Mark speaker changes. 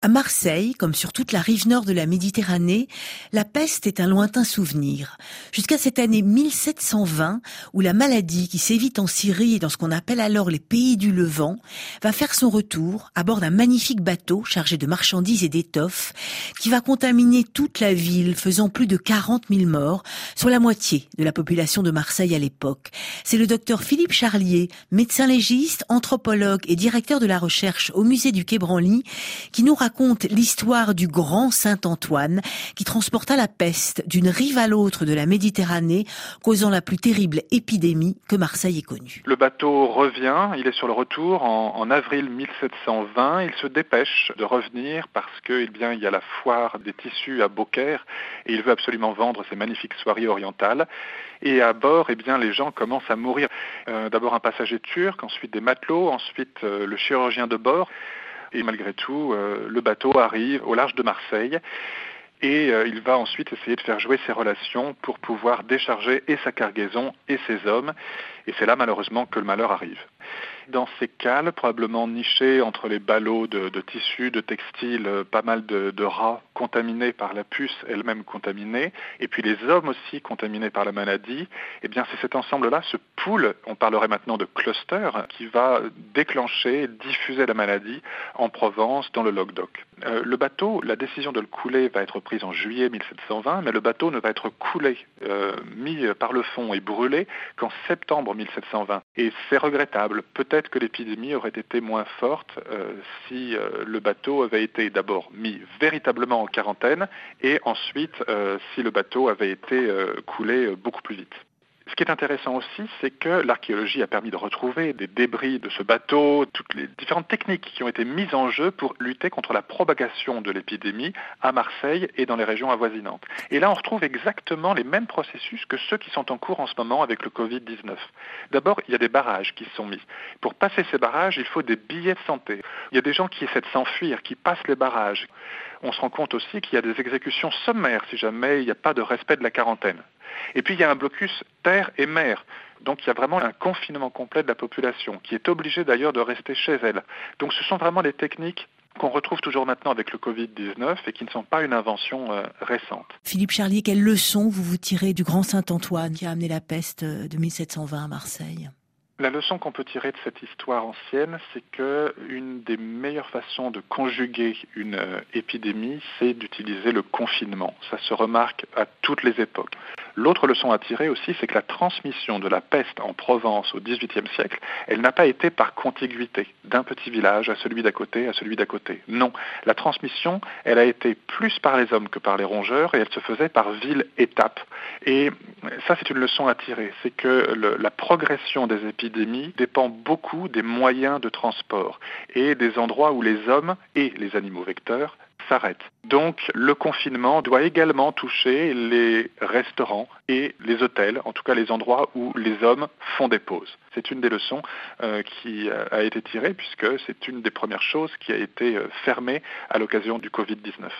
Speaker 1: À Marseille, comme sur toute la rive nord de la Méditerranée, la peste est un lointain souvenir. Jusqu'à cette année 1720, où la maladie qui sévit en Syrie et dans ce qu'on appelle alors les pays du Levant, va faire son retour à bord d'un magnifique bateau chargé de marchandises et d'étoffes, qui va contaminer toute la ville, faisant plus de 40 000 morts, soit la moitié de la population de Marseille à l'époque. C'est le docteur Philippe Charlier, médecin légiste, anthropologue et directeur de la recherche au musée du Quai Branly, qui nous raconte l'histoire du grand Saint Antoine qui transporta la peste d'une rive à l'autre de la Méditerranée, causant la plus terrible épidémie que Marseille ait connue.
Speaker 2: Le bateau revient, il est sur le retour en, avril 1720. Il se dépêche de revenir parce que, eh il y a la foire des tissus à Beaucaire et il veut absolument vendre ses magnifiques soirées orientales. Et à bord, eh bien, les gens commencent à mourir. Euh, d'abord un passager turc, ensuite des matelots, ensuite euh, le chirurgien de bord. Et malgré tout, euh, le bateau arrive au large de Marseille et euh, il va ensuite essayer de faire jouer ses relations pour pouvoir décharger et sa cargaison et ses hommes. Et c'est là malheureusement que le malheur arrive dans ces cales, probablement nichées entre les ballots de, tissus, de textiles, euh, pas mal de, rats contaminés par la puce elle-même contaminée, et puis les hommes aussi contaminés par la maladie, eh bien c'est cet ensemble-là, ce pool, on parlerait maintenant de cluster, qui va déclencher, diffuser la maladie en Provence, dans le Languedoc. Euh, le bateau, la décision de le couler va être prise en juillet 1720, mais le bateau ne va être coulé, euh, mis par le fond et brûlé qu'en septembre 1720. Et c'est regrettable. Peut-être que l'épidémie aurait été moins forte euh, si euh, le bateau avait été d'abord mis véritablement en quarantaine et ensuite euh, si le bateau avait été coulé beaucoup plus vite. Ce qui est intéressant aussi, c'est que l'archéologie a permis de retrouver des débris de ce bateau, toutes les différentes techniques qui ont été mises en jeu pour lutter contre la propagation de l'épidémie à Marseille et dans les régions avoisinantes. Et là, on retrouve exactement les mêmes processus que ceux qui sont en cours en ce moment avec le Covid-19. D'abord, il y a des barrages qui sont mis. Pour passer ces barrages, il faut des billets de santé. Il y a des gens qui essaient de s'enfuir, qui passent les barrages. On se rend compte aussi qu'il y a des exécutions sommaires si jamais il n'y a pas de respect de la quarantaine. Et puis il y a un blocus terre et mer. Donc il y a vraiment un confinement complet de la population, qui est obligée d'ailleurs de rester chez elle. Donc ce sont vraiment les techniques qu'on retrouve toujours maintenant avec le Covid-19 et qui ne sont pas une invention euh, récente.
Speaker 1: Philippe Charlier, quelle leçon vous vous tirez du grand Saint-Antoine qui a amené la peste euh, de 1720 à Marseille?
Speaker 2: La leçon qu'on peut tirer de cette histoire ancienne, c'est que une des meilleures façons de conjuguer une euh, épidémie, c'est d'utiliser le confinement. Ça se remarque à toutes les époques. L'autre leçon à tirer aussi, c'est que la transmission de la peste en Provence au XVIIIe siècle, elle n'a pas été par contiguïté d'un petit village à celui d'à côté, à celui d'à côté. Non, la transmission, elle a été plus par les hommes que par les rongeurs et elle se faisait par ville-étape. Ça, c'est une leçon à tirer, c'est que la progression des épidémies dépend beaucoup des moyens de transport et des endroits où les hommes et les animaux vecteurs s'arrête. Donc le confinement doit également toucher les restaurants et les hôtels, en tout cas les endroits où les hommes font des pauses. C'est une des leçons euh, qui euh, a été tirée puisque c'est une des premières choses qui a été euh, fermée à l'occasion du Covid-19.